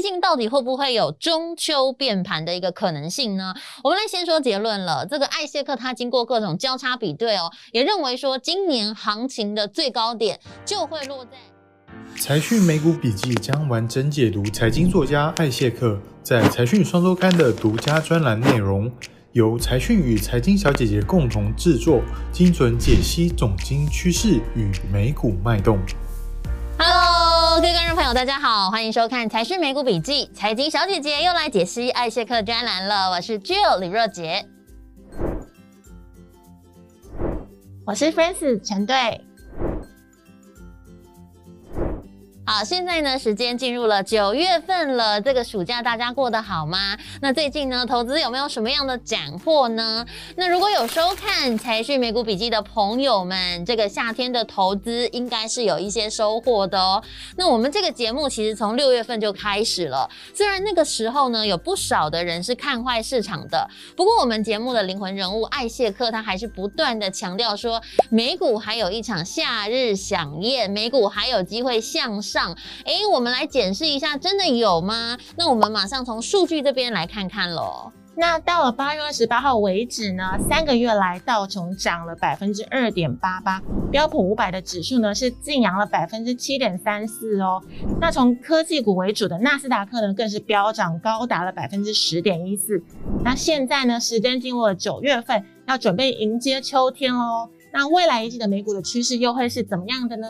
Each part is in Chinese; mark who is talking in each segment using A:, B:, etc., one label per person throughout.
A: 究竟到底会不会有中秋变盘的一个可能性呢？我们来先说结论了。这个艾谢克他经过各种交叉比对哦，也认为说今年行情的最高点就会落在。
B: 财讯美股笔记将完整解读财经作家艾谢克在财讯双周刊的独家专栏内容，由财讯与财经小姐姐共同制作，精准解析总经趋势与美股脉
A: 动。各位观众朋友，大家好，欢迎收看财讯美股笔记，财经小姐姐又来解析艾谢克专栏了。我是 Jill 李若杰，
C: 我是 Francis 陈队。
A: 好，现在呢，时间进入了九月份了。这个暑假大家过得好吗？那最近呢，投资有没有什么样的斩获呢？那如果有收看财讯美股笔记的朋友们，这个夏天的投资应该是有一些收获的哦。那我们这个节目其实从六月份就开始了，虽然那个时候呢，有不少的人是看坏市场的，不过我们节目的灵魂人物艾谢克他还是不断的强调说，美股还有一场夏日饗宴，美股还有机会向上。哎，我们来检视一下，真的有吗？那我们马上从数据这边来看看喽。
C: 那到了八月二十八号为止呢，三个月来道琼涨了百分之二点八八，标普五百的指数呢是劲扬了百分之七点三四哦。那从科技股为主的纳斯达克呢更是飙涨高达了百分之十点一四。那现在呢，时间进入了九月份，要准备迎接秋天喽。那未来一季的美股的趋势又会是怎么样的呢？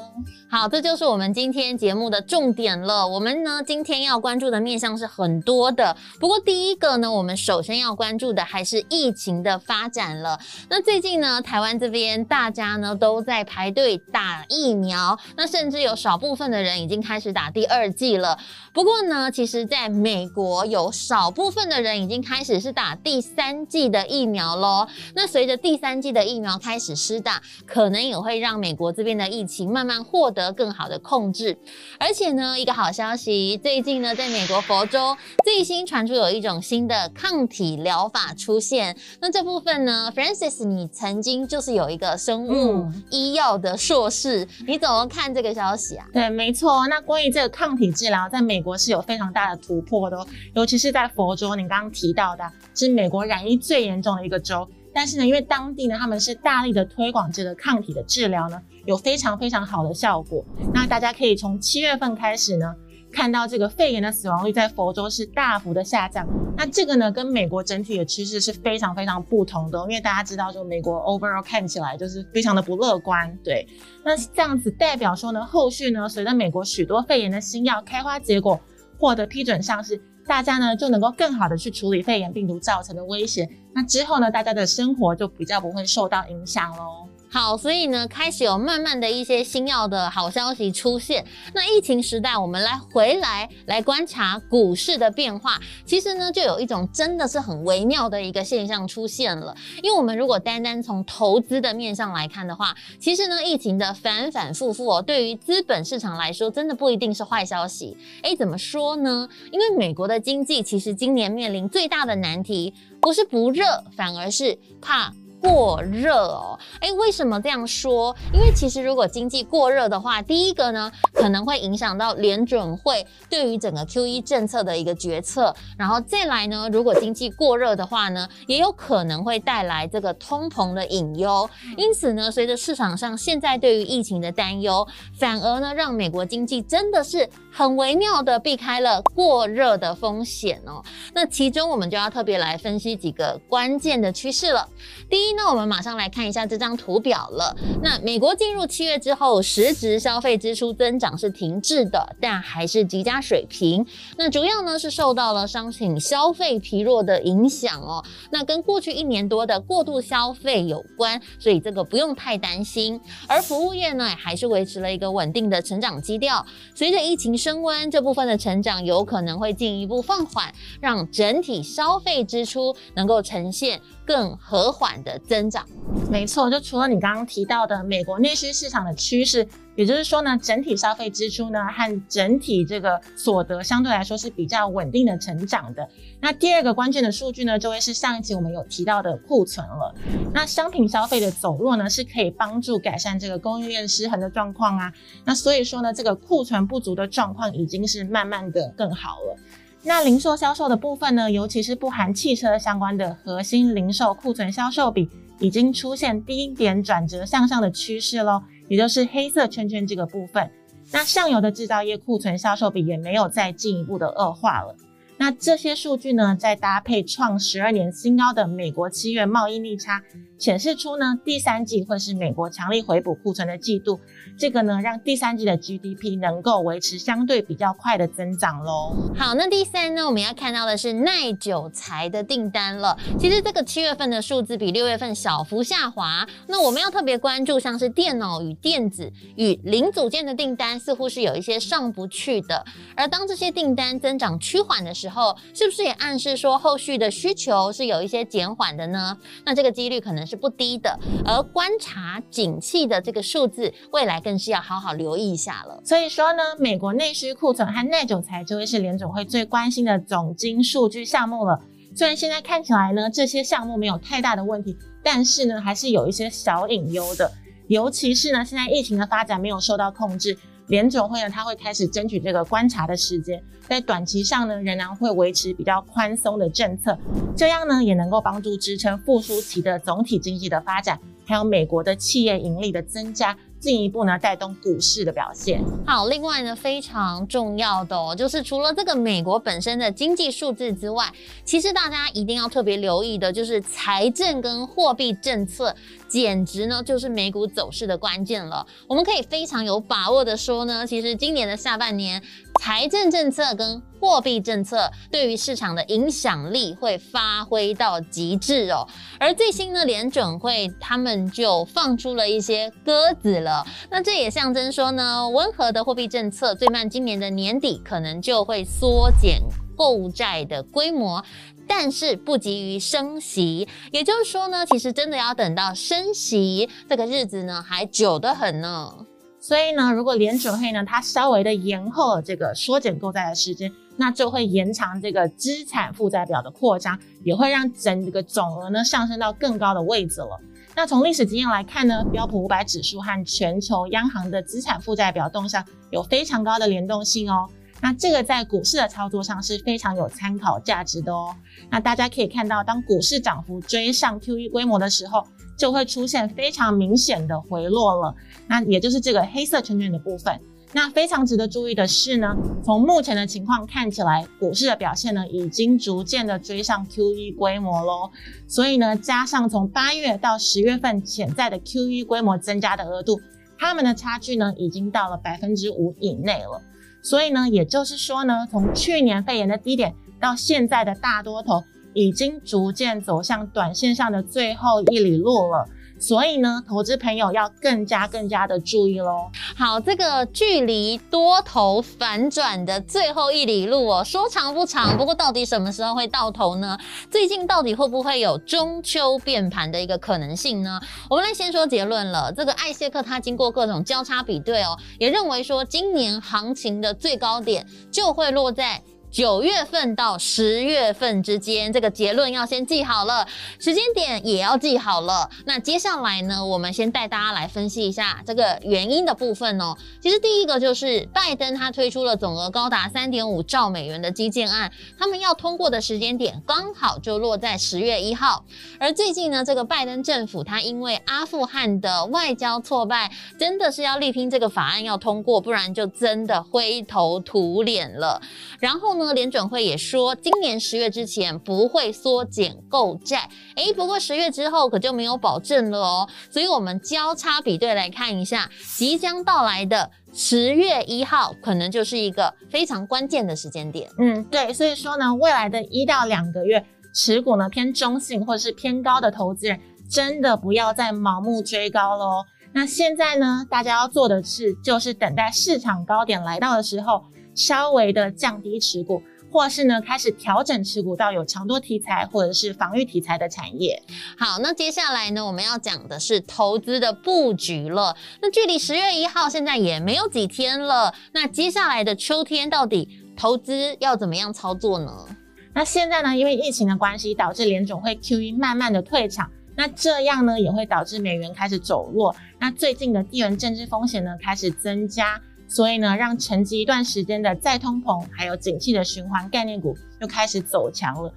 A: 好，这就是我们今天节目的重点了。我们呢，今天要关注的面向是很多的。不过第一个呢，我们首先要关注的还是疫情的发展了。那最近呢，台湾这边大家呢都在排队打疫苗，那甚至有少部分的人已经开始打第二剂了。不过呢，其实在美国有少部分的人已经开始是打第三剂的疫苗喽。那随着第三剂的疫苗开始施打，可能也会让美国这边的疫情慢慢获得更好的控制，而且呢，一个好消息，最近呢，在美国佛州最新传出有一种新的抗体疗法出现。那这部分呢，Francis，你曾经就是有一个生物医药的硕士，嗯、你怎么看这个消息啊？
C: 对，没错。那关于这个抗体治疗，在美国是有非常大的突破的，尤其是在佛州，你刚刚提到的，是美国染疫最严重的一个州。但是呢，因为当地呢，他们是大力的推广这个抗体的治疗呢，有非常非常好的效果。那大家可以从七月份开始呢，看到这个肺炎的死亡率在佛州是大幅的下降。那这个呢，跟美国整体的趋势是非常非常不同的，因为大家知道，说美国 overall 看起来就是非常的不乐观。对，那这样子代表说呢，后续呢，随着美国许多肺炎的新药开花结果，获得批准上市。大家呢就能够更好的去处理肺炎病毒造成的威胁，那之后呢，大家的生活就比较不会受到影响喽。
A: 好，所以呢，开始有慢慢的一些新药的好消息出现。那疫情时代，我们来回来来观察股市的变化，其实呢，就有一种真的是很微妙的一个现象出现了。因为我们如果单单从投资的面上来看的话，其实呢，疫情的反反复复哦，对于资本市场来说，真的不一定是坏消息。诶，怎么说呢？因为美国的经济其实今年面临最大的难题，不是不热，反而是怕。过热哦，诶，为什么这样说？因为其实如果经济过热的话，第一个呢，可能会影响到联准会对于整个 QE 政策的一个决策，然后再来呢，如果经济过热的话呢，也有可能会带来这个通膨的隐忧。因此呢，随着市场上现在对于疫情的担忧，反而呢，让美国经济真的是很微妙的避开了过热的风险哦。那其中我们就要特别来分析几个关键的趋势了。第一。那我们马上来看一下这张图表了。那美国进入七月之后，实质消费支出增长是停滞的，但还是极佳水平。那主要呢是受到了商品消费疲弱的影响哦。那跟过去一年多的过度消费有关，所以这个不用太担心。而服务业呢，还是维持了一个稳定的成长基调。随着疫情升温，这部分的成长有可能会进一步放缓，让整体消费支出能够呈现。更和缓的增长。
C: 没错，就除了你刚刚提到的美国内需市场的趋势，也就是说呢，整体消费支出呢和整体这个所得相对来说是比较稳定的成长的。那第二个关键的数据呢，就会是上一期我们有提到的库存了。那商品消费的走弱呢，是可以帮助改善这个供应链失衡的状况啊。那所以说呢，这个库存不足的状况已经是慢慢的更好了。那零售销售的部分呢，尤其是不含汽车相关的核心零售库存销售比，已经出现低点转折向上的趋势喽，也就是黑色圈圈这个部分。那上游的制造业库存销售比也没有再进一步的恶化了。那这些数据呢，再搭配创十二年新高的美国七月贸易逆差，显示出呢，第三季会是美国强力回补库存的季度。这个呢，让第三季的 GDP 能够维持相对比较快的增长喽。
A: 好，那第三呢，我们要看到的是耐久材的订单了。其实这个七月份的数字比六月份小幅下滑。那我们要特别关注，像是电脑与电子与零组件的订单，似乎是有一些上不去的。而当这些订单增长趋缓的时候，是不是也暗示说后续的需求是有一些减缓的呢？那这个几率可能是不低的。而观察景气的这个数字，未来更是要好好留意一下了。
C: 所以说呢，美国内需库存和耐久材就会是联准会最关心的总金数据项目了。虽然现在看起来呢，这些项目没有太大的问题，但是呢，还是有一些小隐忧的。尤其是呢，现在疫情的发展没有受到控制，联总会呢，它会开始争取这个观察的时间，在短期上呢，仍然会维持比较宽松的政策，这样呢，也能够帮助支撑复苏期的总体经济的发展，还有美国的企业盈利的增加。进一步呢，带动股市的表现。
A: 好，另外呢，非常重要的哦，就是除了这个美国本身的经济数字之外，其实大家一定要特别留意的，就是财政跟货币政策。简直呢就是美股走势的关键了。我们可以非常有把握的说呢，其实今年的下半年，财政政策跟货币政策对于市场的影响力会发挥到极致哦。而最新呢，联准会他们就放出了一些鸽子了。那这也象征说呢，温和的货币政策最慢今年的年底可能就会缩减购债的规模。但是不急于升息，也就是说呢，其实真的要等到升息这个日子呢，还久得很呢。
C: 所以呢，如果联准会呢，它稍微的延后了这个缩减购债的时间，那就会延长这个资产负债表的扩张，也会让整个总额呢上升到更高的位置了。那从历史经验来看呢，标普五百指数和全球央行的资产负债表动向有非常高的联动性哦。那这个在股市的操作上是非常有参考价值的哦。那大家可以看到，当股市涨幅追上 QE 规模的时候，就会出现非常明显的回落了。那也就是这个黑色圈圈的部分。那非常值得注意的是呢，从目前的情况看起来，股市的表现呢已经逐渐的追上 QE 规模喽。所以呢，加上从八月到十月份潜在的 QE 规模增加的额度，它们的差距呢已经到了百分之五以内了。所以呢，也就是说呢，从去年肺炎的低点到现在的大多头，已经逐渐走向短线上的最后一里路了。所以呢，投资朋友要更加更加的注意喽。
A: 好，这个距离多头反转的最后一里路哦，说长不长，不过到底什么时候会到头呢？最近到底会不会有中秋变盘的一个可能性呢？我们来先说结论了。这个艾谢克他经过各种交叉比对哦，也认为说今年行情的最高点就会落在。九月份到十月份之间，这个结论要先记好了，时间点也要记好了。那接下来呢，我们先带大家来分析一下这个原因的部分哦。其实第一个就是拜登他推出了总额高达三点五兆美元的基建案，他们要通过的时间点刚好就落在十月一号。而最近呢，这个拜登政府他因为阿富汗的外交挫败，真的是要力拼这个法案要通过，不然就真的灰头土脸了。然后，呢，联准会也说，今年十月之前不会缩减购债。诶，不过十月之后可就没有保证了哦。所以，我们交叉比对来看一下，即将到来的十月一号，可能就是一个非常关键的时间点。
C: 嗯，对。所以说呢，未来的一到两个月，持股呢偏中性或是偏高的投资人，真的不要再盲目追高喽。那现在呢，大家要做的是，就是等待市场高点来到的时候。稍微的降低持股，或是呢开始调整持股到有长多题材或者是防御题材的产业。
A: 好，那接下来呢，我们要讲的是投资的布局了。那距离十月一号现在也没有几天了，那接下来的秋天到底投资要怎么样操作呢？
C: 那现在呢，因为疫情的关系，导致联总会 QE 慢慢的退场，那这样呢也会导致美元开始走弱。那最近的地缘政治风险呢开始增加，所以呢让沉寂一段时间的再通膨还有景气的循环概念股又开始走强了。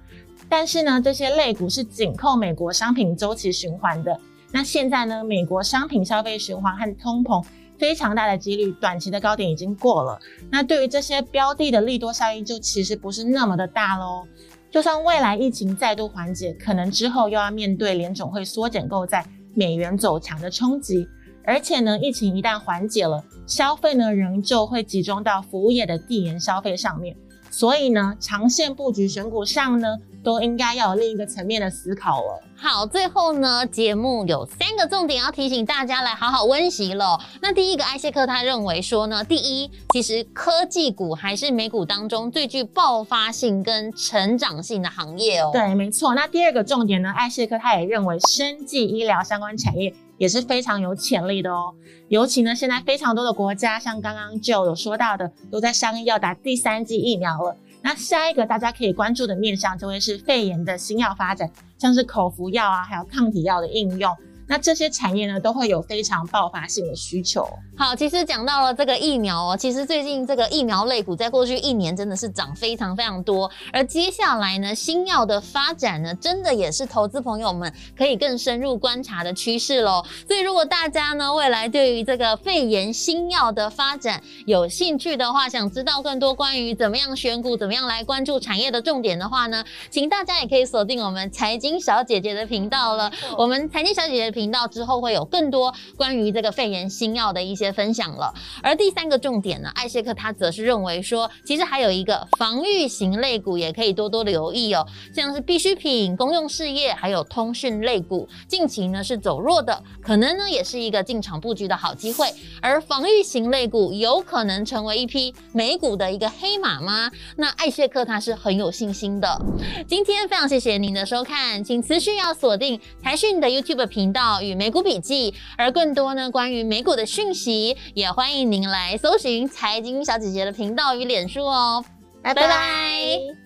C: 但是呢这些类股是紧扣美国商品周期循环的。那现在呢美国商品消费循环和通膨。非常大的几率，短期的高点已经过了。那对于这些标的的利多效应，就其实不是那么的大喽。就算未来疫情再度缓解，可能之后又要面对联总会缩减购债、美元走强的冲击。而且呢，疫情一旦缓解了，消费呢仍旧会集中到服务业的递延消费上面。所以呢，长线布局选股上呢，都应该要有另一个层面的思考了。
A: 好，最后呢，节目有三个重点要提醒大家来好好温习了。那第一个，艾谢克他认为说呢，第一，其实科技股还是美股当中最具爆发性跟成长性的行业哦。
C: 对，没错。那第二个重点呢，艾谢克他也认为生技医疗相关产业也是非常有潜力的哦。尤其呢，现在非常多的国家，像刚刚就有说到的，都在商议要打第三剂疫苗了。那下一个大家可以关注的面向就会是肺炎的新药发展，像是口服药啊，还有抗体药的应用。那这些产业呢，都会有非常爆发性的需求。
A: 好，其实讲到了这个疫苗哦，其实最近这个疫苗类股在过去一年真的是涨非常非常多，而接下来呢，新药的发展呢，真的也是投资朋友们可以更深入观察的趋势喽。所以，如果大家呢未来对于这个肺炎新药的发展有兴趣的话，想知道更多关于怎么样选股、怎么样来关注产业的重点的话呢，请大家也可以锁定我们财经小姐姐的频道了。我们财经小姐姐。频道之后会有更多关于这个肺炎新药的一些分享了。而第三个重点呢，艾谢克他则是认为说，其实还有一个防御型类股也可以多多留意哦，像是必需品、公用事业还有通讯类股，近期呢是走弱的，可能呢也是一个进场布局的好机会。而防御型类股有可能成为一匹美股的一个黑马吗？那艾谢克他是很有信心的。今天非常谢谢您的收看，请持续要锁定财讯的 YouTube 频道。与美股笔记，而更多呢关于美股的讯息，也欢迎您来搜寻财经小姐姐的频道与脸书哦。拜拜。拜拜。